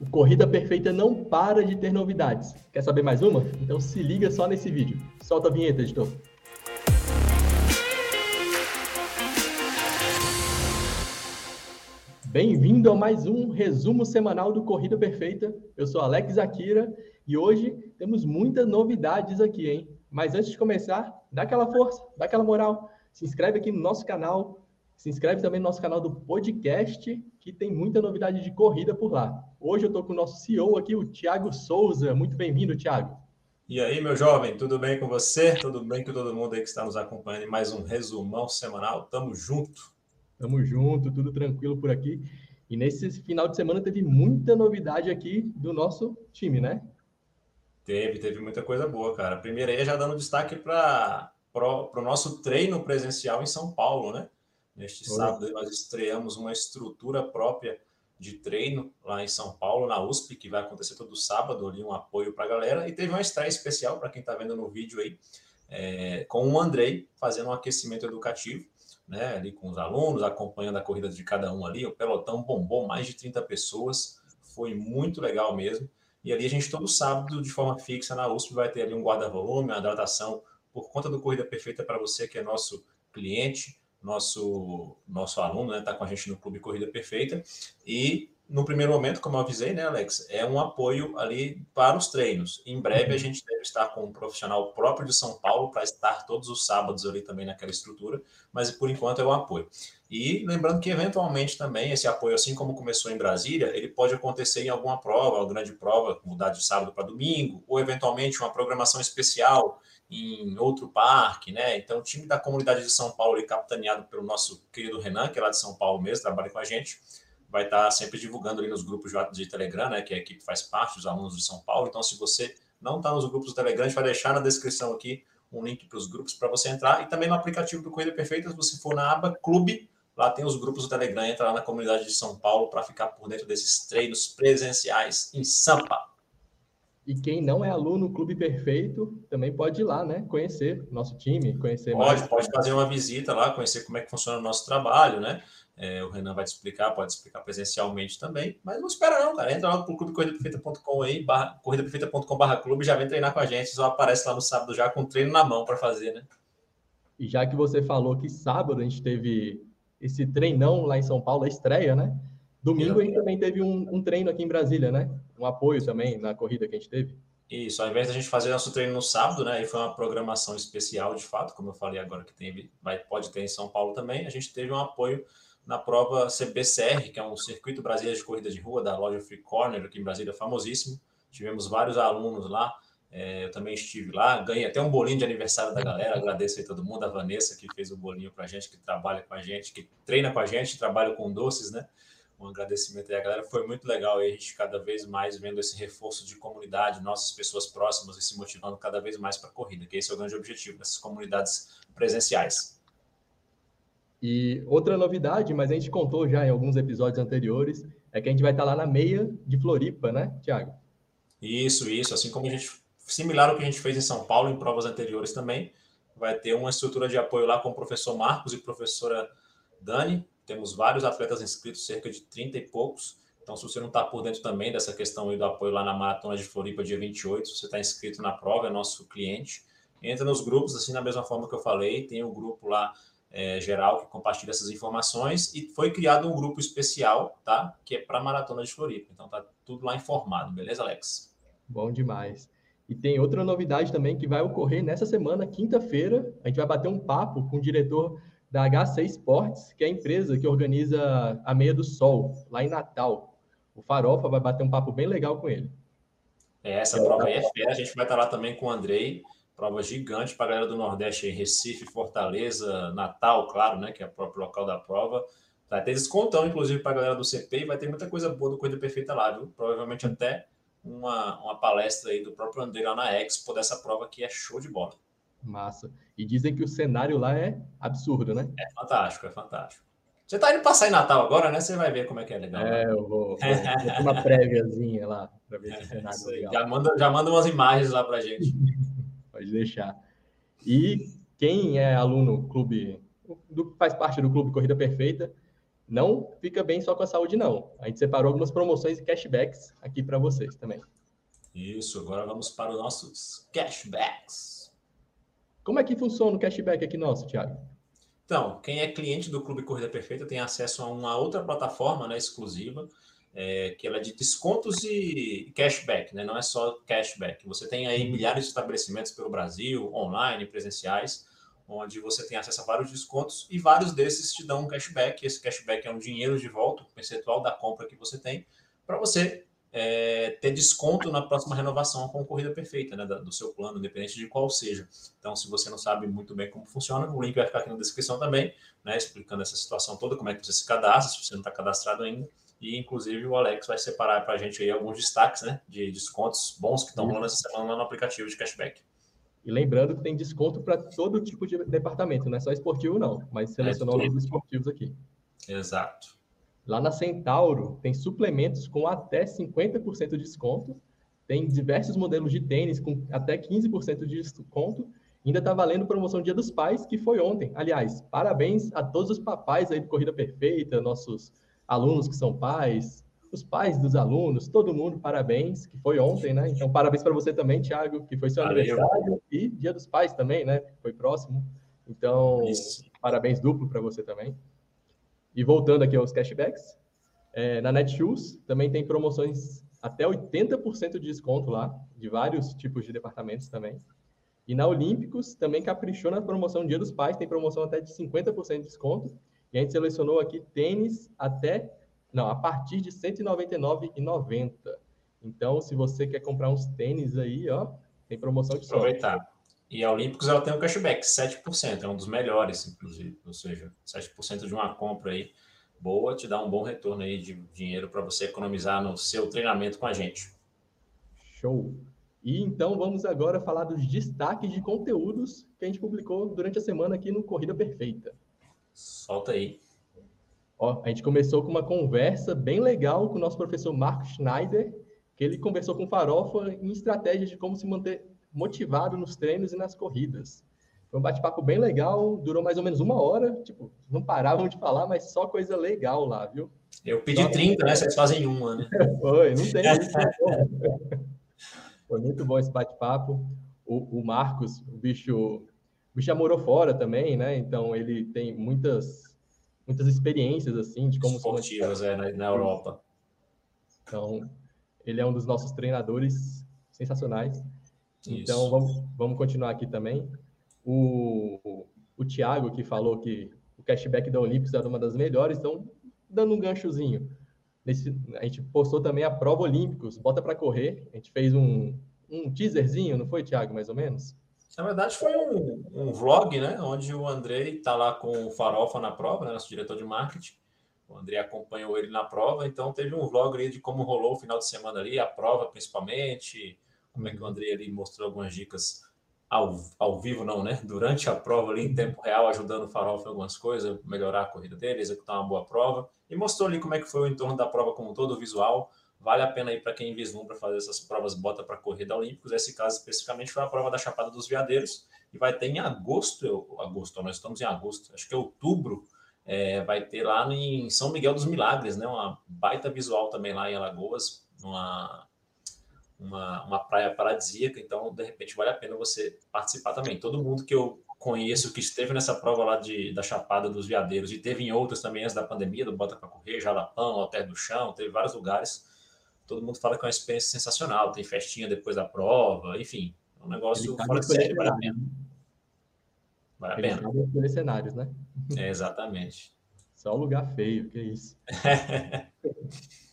O Corrida Perfeita não para de ter novidades. Quer saber mais uma? Então se liga só nesse vídeo. Solta a vinheta, editor. Bem-vindo a mais um resumo semanal do Corrida Perfeita. Eu sou Alex Akira e hoje temos muitas novidades aqui, hein? Mas antes de começar, dá aquela força, dá aquela moral. Se inscreve aqui no nosso canal, se inscreve também no nosso canal do podcast, que tem muita novidade de corrida por lá. Hoje eu estou com o nosso CEO aqui, o Thiago Souza. Muito bem-vindo, Thiago. E aí, meu jovem, tudo bem com você? Tudo bem com todo mundo aí que está nos acompanhando em mais um resumão semanal? Tamo junto. Tamo junto, tudo tranquilo por aqui. E nesse final de semana teve muita novidade aqui do nosso time, né? Teve, teve muita coisa boa, cara. Primeiro aí já dando destaque para o nosso treino presencial em São Paulo, né? Neste sábado, nós estreamos uma estrutura própria de treino lá em São Paulo, na USP, que vai acontecer todo sábado, ali um apoio para a galera. E teve uma estreia especial para quem está vendo no vídeo aí, é, com o Andrei fazendo um aquecimento educativo, né, ali com os alunos, acompanhando a corrida de cada um ali. O pelotão bombou mais de 30 pessoas, foi muito legal mesmo. E ali a gente, todo sábado, de forma fixa, na USP, vai ter ali um guarda-volume, uma hidratação, por conta do Corrida Perfeita para você, que é nosso cliente nosso nosso aluno, né, tá com a gente no Clube Corrida Perfeita e no primeiro momento, como eu avisei, né, Alex, é um apoio ali para os treinos. Em breve a uhum. gente deve estar com um profissional próprio de São Paulo para estar todos os sábados ali também naquela estrutura, mas por enquanto é um apoio. E lembrando que eventualmente também esse apoio, assim como começou em Brasília, ele pode acontecer em alguma prova, uma grande prova, mudar de sábado para domingo, ou eventualmente uma programação especial em outro parque, né? Então, o time da comunidade de São Paulo, capitaneado pelo nosso querido Renan, que é lá de São Paulo mesmo, trabalha com a gente, vai estar sempre divulgando ali nos grupos de Telegram, né? Que a equipe faz parte, dos alunos de São Paulo. Então, se você não está nos grupos do Telegram, a gente vai deixar na descrição aqui um link para os grupos para você entrar. E também no aplicativo do Corrida Perfeita, se você for na aba Clube, lá tem os grupos do Telegram, entra lá na comunidade de São Paulo para ficar por dentro desses treinos presenciais em Sampa. E quem não é aluno Clube Perfeito também pode ir lá, né? Conhecer nosso time, conhecer pode, mais. Pode fazer uma visita lá, conhecer como é que funciona o nosso trabalho, né? É, o Renan vai te explicar, pode explicar presencialmente também. Mas não espera não, cara. Entra lá pro clubecorridaperfeita.com aí, barra, corridaperfeita.com barra clube, já vem treinar com a gente. Só aparece lá no sábado já com treino na mão para fazer, né? E já que você falou que sábado a gente teve esse treinão lá em São Paulo, a estreia, né? Domingo a gente também teve um, um, treino aqui em Brasília, né? Um apoio também na corrida que a gente teve. Isso, ao invés da gente fazer nosso treino no sábado, né? E foi uma programação especial, de fato, como eu falei agora que tem, vai, pode ter em São Paulo também. A gente teve um apoio na prova CBCR, que é um circuito brasileiro de corrida de rua da loja Free Corner aqui em Brasília, famosíssimo. Tivemos vários alunos lá. É, eu também estive lá, ganhei até um bolinho de aniversário da galera. Agradeço aí todo mundo, a Vanessa que fez o bolinho para a gente, que trabalha com a gente, que treina com a gente, trabalha com doces, né? Um agradecimento aí à galera. Foi muito legal aí a gente cada vez mais vendo esse reforço de comunidade, nossas pessoas próximas e se motivando cada vez mais para a corrida, que esse é o grande objetivo dessas comunidades presenciais. E outra novidade, mas a gente contou já em alguns episódios anteriores, é que a gente vai estar lá na meia de Floripa, né, Tiago? Isso, isso. Assim como a gente, similar ao que a gente fez em São Paulo, em provas anteriores também, vai ter uma estrutura de apoio lá com o professor Marcos e professora Dani, temos vários atletas inscritos, cerca de 30 e poucos. Então, se você não está por dentro também dessa questão do apoio lá na Maratona de Floripa, dia 28, se você está inscrito na prova, é nosso cliente, entra nos grupos, assim, da mesma forma que eu falei, tem o um grupo lá é, geral que compartilha essas informações e foi criado um grupo especial, tá? Que é para Maratona de Floripa. Então, tá tudo lá informado, beleza, Alex? Bom demais. E tem outra novidade também que vai ocorrer nessa semana, quinta-feira. A gente vai bater um papo com o diretor da HC Sports, que é a empresa que organiza a Meia do Sol, lá em Natal. O Farofa vai bater um papo bem legal com ele. É, essa prova aí é fera. A gente vai estar lá também com o Andrei. Prova gigante para a galera do Nordeste, em Recife, Fortaleza, Natal, claro, né? Que é o próprio local da prova. Vai ter descontão, inclusive, para a galera do CP e vai ter muita coisa boa do Corrida Perfeita lá, viu? Provavelmente até uma, uma palestra aí do próprio Andrei lá na Expo dessa prova que é show de bola. Massa. E dizem que o cenário lá é absurdo, né? É fantástico, é fantástico. Você tá indo passar em Natal agora, né? Você vai ver como é que é legal. É, eu vou, vou, vou uma préviazinha lá para ver se o cenário é legal. Já manda, já manda umas imagens lá pra gente. Pode deixar. E quem é aluno clube, do, faz parte do clube Corrida Perfeita, não fica bem só com a saúde, não. A gente separou algumas promoções e cashbacks aqui para vocês também. Isso, agora vamos para os nossos cashbacks. Como é que funciona o cashback aqui nosso, Thiago? Então, quem é cliente do Clube Corrida Perfeita tem acesso a uma outra plataforma né, exclusiva, é, que ela é de descontos e cashback, né? não é só cashback. Você tem aí uhum. milhares de estabelecimentos pelo Brasil, online, presenciais, onde você tem acesso a vários descontos e vários desses te dão um cashback. Esse cashback é um dinheiro de volta, o percentual da compra que você tem, para você é, ter desconto na próxima renovação com corrida perfeita, né, do seu plano, independente de qual seja. Então, se você não sabe muito bem como funciona, o link vai ficar aqui na descrição também, né, explicando essa situação toda, como é que você se cadastra, se você não está cadastrado ainda. E, inclusive, o Alex vai separar para a gente aí alguns destaques né, de descontos bons que estão rolando essa semana no aplicativo de cashback. E lembrando que tem desconto para todo tipo de departamento, não é só esportivo, não, mas selecionou é os esportivos aqui. Exato. Lá na Centauro, tem suplementos com até 50% de desconto, tem diversos modelos de tênis com até 15% de desconto, ainda está valendo promoção Dia dos Pais, que foi ontem. Aliás, parabéns a todos os papais aí do Corrida Perfeita, nossos alunos que são pais, os pais dos alunos, todo mundo, parabéns, que foi ontem, né? Então, parabéns para você também, Thiago, que foi seu Valeu. aniversário e Dia dos Pais também, né? Foi próximo. Então, Isso. parabéns duplo para você também. E voltando aqui aos cashbacks, é, na Netshoes também tem promoções até 80% de desconto lá, de vários tipos de departamentos também. E na Olímpicos também caprichou na promoção Dia dos Pais, tem promoção até de 50% de desconto. E a gente selecionou aqui tênis até não, a partir de R$ 199,90. Então, se você quer comprar uns tênis aí, ó, tem promoção de Aproveitar. E a Olímpicos ela tem um cashback, 7%, é um dos melhores, inclusive. Ou seja, 7% de uma compra aí boa te dá um bom retorno aí de dinheiro para você economizar no seu treinamento com a gente. Show! E então vamos agora falar dos destaques de conteúdos que a gente publicou durante a semana aqui no Corrida Perfeita. Solta aí. Ó, a gente começou com uma conversa bem legal com o nosso professor Marco Schneider, que ele conversou com Farofa em estratégias de como se manter motivado nos treinos e nas corridas. Foi um bate-papo bem legal, durou mais ou menos uma hora, tipo, não paravam de falar, mas só coisa legal lá, viu? Eu pedi só 30, né? Vocês fazem uma, né? Foi, não tem Foi muito bom esse bate-papo. O, o, Marcos, o bicho, o bicho já morou fora também, né? Então ele tem muitas muitas experiências assim de como esportivas é, na, na Europa. Então, ele é um dos nossos treinadores sensacionais. Isso. Então, vamos, vamos continuar aqui também. O, o, Thiago, que falou que o cashback da Olímpicos era uma das melhores, então, dando um ganchozinho. Nesse, a gente postou também a prova Olímpicos, bota para correr. A gente fez um, um teaserzinho, não foi, Thiago, mais ou menos? Na verdade, foi um, um vlog, né? Onde o Andrei está lá com o Farofa na prova, né, nosso diretor de marketing. O André acompanhou ele na prova, então teve um vlog ali de como rolou o final de semana ali, a prova principalmente, como é que o André ali mostrou algumas dicas ao, ao vivo, não, né? Durante a prova ali, em tempo real, ajudando o Farofa em algumas coisas, melhorar a corrida dele, executar uma boa prova. E mostrou ali como é que foi o entorno da prova como todo, o visual. Vale a pena aí para quem vislumbra fazer essas provas bota para corrida olímpicos. Esse caso especificamente foi a prova da Chapada dos Veadeiros e vai ter em agosto, eu, agosto, nós estamos em agosto, acho que é outubro, é, vai ter lá em São Miguel dos Milagres, né? Uma baita visual também lá em Alagoas, uma, uma, uma praia paradisíaca, então de repente vale a pena você participar também. Todo mundo que eu conheço que esteve nessa prova lá de, da Chapada dos Veadeiros e teve em outras também antes da pandemia, do Bota para Correr, Jalapão, Alter do Chão, teve vários lugares todo mundo fala que é uma experiência sensacional, tem festinha depois da prova, enfim, é um negócio tá fora de série, vale a pena. Vale a pena. Ele cenários, né? É, exatamente. Só lugar feio, que isso.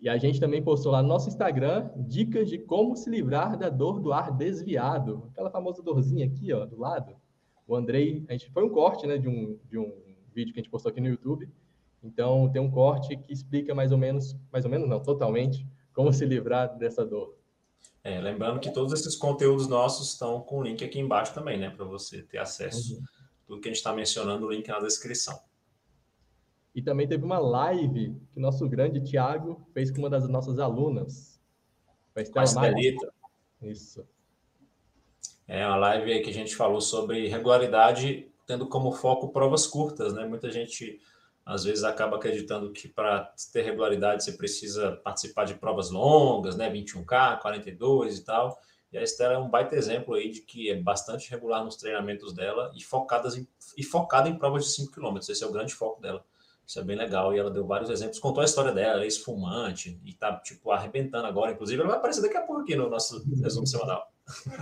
e a gente também postou lá no nosso Instagram dicas de como se livrar da dor do ar desviado. Aquela famosa dorzinha aqui, ó, do lado. O Andrei, a gente foi um corte, né, de um, de um vídeo que a gente postou aqui no YouTube. Então, tem um corte que explica mais ou menos, mais ou menos não, totalmente, como se livrar dessa dor. É, lembrando que todos esses conteúdos nossos estão com o link aqui embaixo também, né? Para você ter acesso. Uhum. Tudo que a gente está mencionando, o link na descrição. E também teve uma live que o nosso grande Tiago fez com uma das nossas alunas. Com a Estelita. Isso. É uma live aí que a gente falou sobre regularidade, tendo como foco provas curtas, né? Muita gente às vezes acaba acreditando que para ter regularidade você precisa participar de provas longas, né? 21K, 42 e tal. E a Estela é um baita exemplo aí de que é bastante regular nos treinamentos dela e, focadas em, e focada em provas de 5 km. Esse é o grande foco dela. Isso é bem legal. E ela deu vários exemplos, contou a história dela, é esfumante e tá, tipo, arrebentando agora. Inclusive, ela vai aparecer daqui a pouco aqui no nosso resumo semanal.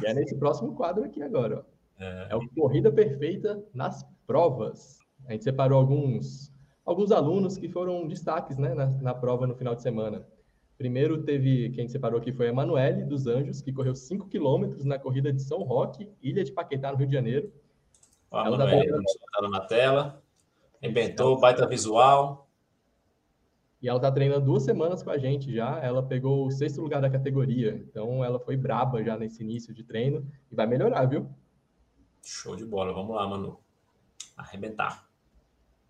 E é nesse próximo quadro aqui agora, ó. É, é o Corrida Perfeita nas provas. A gente separou alguns, alguns alunos que foram destaques né, na, na prova no final de semana. Primeiro teve, quem separou aqui foi a Emanuele dos Anjos, que correu 5 quilômetros na corrida de São Roque, Ilha de Paquetá, no Rio de Janeiro. Ó, a Emanuele, tá na tela. Inventou, baita visual. E ela tá treinando duas semanas com a gente já. Ela pegou o sexto lugar da categoria. Então ela foi braba já nesse início de treino e vai melhorar, viu? Show de bola. Vamos lá, Manu. Arrebentar.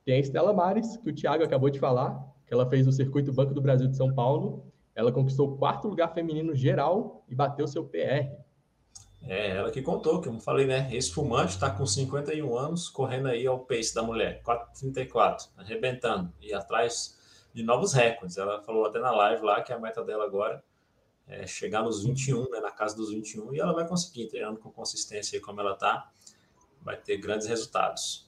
Tem a Estela Mares, que o Thiago acabou de falar, que ela fez o Circuito Banco do Brasil de São Paulo. Ela conquistou o quarto lugar feminino geral e bateu seu PR. É, ela que contou, que eu falei, né? Esse fumante está com 51 anos, correndo aí ao pace da mulher, 4,34, arrebentando, e atrás de novos recordes. Ela falou até na live lá que a meta dela agora é chegar nos 21, né, na casa dos 21, e ela vai conseguir, treinando com consistência aí como ela tá, vai ter grandes resultados.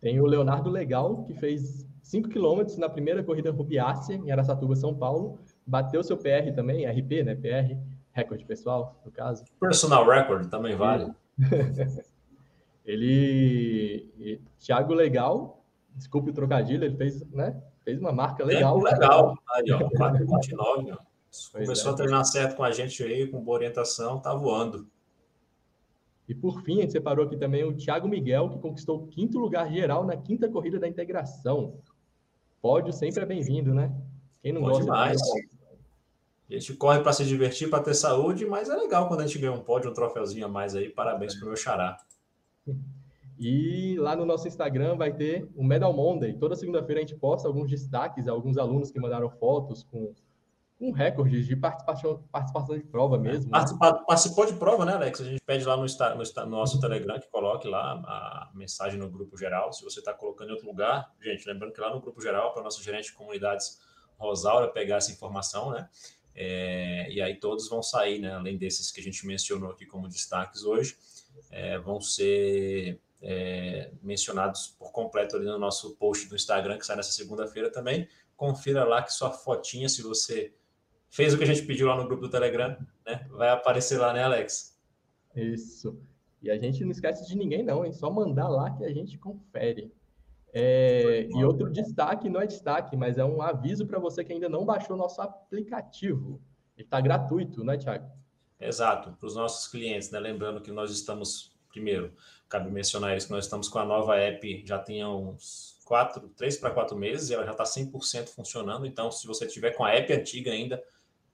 Tem o Leonardo Legal, que fez 5 km na primeira corrida Rubiácea, em Aracatuba, São Paulo. Bateu seu PR também, RP, né? PR, recorde pessoal, no caso. Personal record também vale. ele. Thiago Legal, desculpe o trocadilho, ele fez, né? Fez uma marca legal. Legal. Aí, ó, 4,29, ó. Começou é. a treinar certo com a gente aí, com boa orientação, tá voando. E por fim, a gente separou aqui também o Thiago Miguel, que conquistou o quinto lugar geral na quinta corrida da integração. Pódio sempre é bem-vindo, né? Quem não Pode gosta demais. A gente corre para se divertir, para ter saúde, mas é legal quando a gente ganha um pódio, um troféuzinho a mais aí. Parabéns para o meu xará. E lá no nosso Instagram vai ter o Medal Monday. Toda segunda-feira a gente posta alguns destaques, alguns alunos que mandaram fotos com um recorde de participação, participação de prova mesmo. Né? Participou de prova, né, Alex? A gente pede lá no, no, no, nosso Telegram que coloque lá a mensagem no grupo geral. Se você está colocando em outro lugar, gente, lembrando que lá no grupo geral, para o nosso gerente de comunidades, Rosaura, pegar essa informação, né? É, e aí todos vão sair, né? Além desses que a gente mencionou aqui como destaques hoje, é, vão ser é, mencionados por completo ali no nosso post do Instagram, que sai nessa segunda-feira também. Confira lá que sua fotinha, se você fez o que a gente pediu lá no grupo do Telegram, né? Vai aparecer lá, né, Alex? Isso. E a gente não esquece de ninguém, não, é só mandar lá que a gente confere. É, e outro destaque, não é destaque, mas é um aviso para você que ainda não baixou nosso aplicativo. Ele está gratuito, não é, Thiago? Exato, para os nossos clientes, né? Lembrando que nós estamos, primeiro, cabe mencionar isso, que nós estamos com a nova app já tem uns quatro, três para quatro meses, e ela já está 100% funcionando. Então, se você tiver com a app antiga ainda,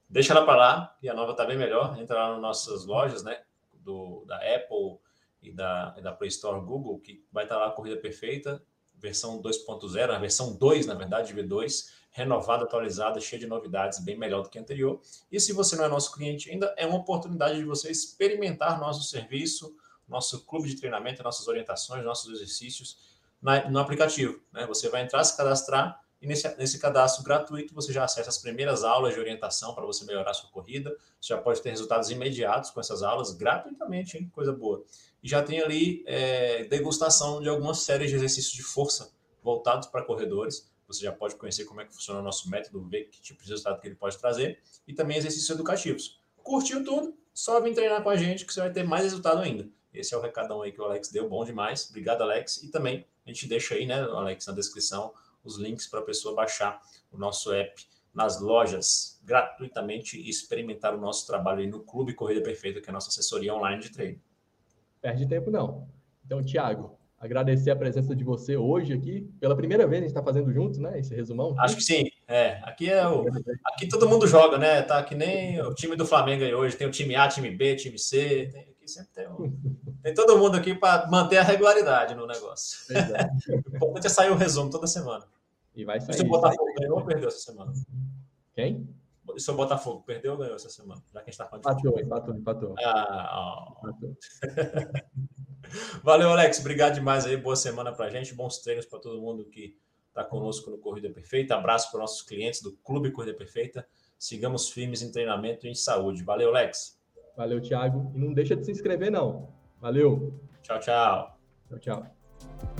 deixa ela para lá, e a nova está bem melhor. Entra lá nas nossas lojas, né? Do, da Apple e da, e da Play Store Google, que vai estar tá lá a corrida perfeita, versão 2.0, a versão 2, na verdade, V2, renovada, atualizada, cheia de novidades, bem melhor do que a anterior. E se você não é nosso cliente ainda, é uma oportunidade de você experimentar nosso serviço, nosso clube de treinamento, nossas orientações, nossos exercícios na, no aplicativo. Né? Você vai entrar, se cadastrar e nesse, nesse cadastro gratuito você já acessa as primeiras aulas de orientação para você melhorar sua corrida. Você já pode ter resultados imediatos com essas aulas gratuitamente, hein? coisa boa. E já tem ali é, degustação de algumas séries de exercícios de força voltados para corredores. Você já pode conhecer como é que funciona o nosso método, ver que tipo de resultado que ele pode trazer. E também exercícios educativos. Curtiu tudo? Só vem treinar com a gente que você vai ter mais resultado ainda. Esse é o recadão aí que o Alex deu, bom demais. Obrigado, Alex. E também a gente deixa aí, né, Alex, na descrição, os links para a pessoa baixar o nosso app nas lojas gratuitamente e experimentar o nosso trabalho aí no Clube Corrida Perfeita, que é a nossa assessoria online de treino. Perde tempo não. Então, Thiago, agradecer a presença de você hoje aqui. Pela primeira vez a gente está fazendo juntos, né? Esse resumão. Acho que sim. É, aqui é o. Aqui todo mundo joga, né? Tá que nem o time do Flamengo aí hoje. Tem o time A, time B, time C. Tem, aqui sempre tem, um, tem todo mundo aqui para manter a regularidade no negócio. o importante é sair o resumo toda semana. E vai sair. E o Botafogo ganhou ou perdeu essa semana? Quem? E o seu Botafogo perdeu ou ganhou essa semana? Já que a gente está falando empatou, empatou, empatou. Ah, oh. empatou. Valeu, Alex. Obrigado demais aí. Boa semana pra gente. Bons treinos para todo mundo que estar conosco no Corrida Perfeita. Abraço para nossos clientes do Clube Corrida Perfeita. Sigamos firmes em treinamento e em saúde. Valeu, Lex. Valeu, Thiago. E não deixa de se inscrever, não. Valeu. Tchau, tchau. Tchau, tchau.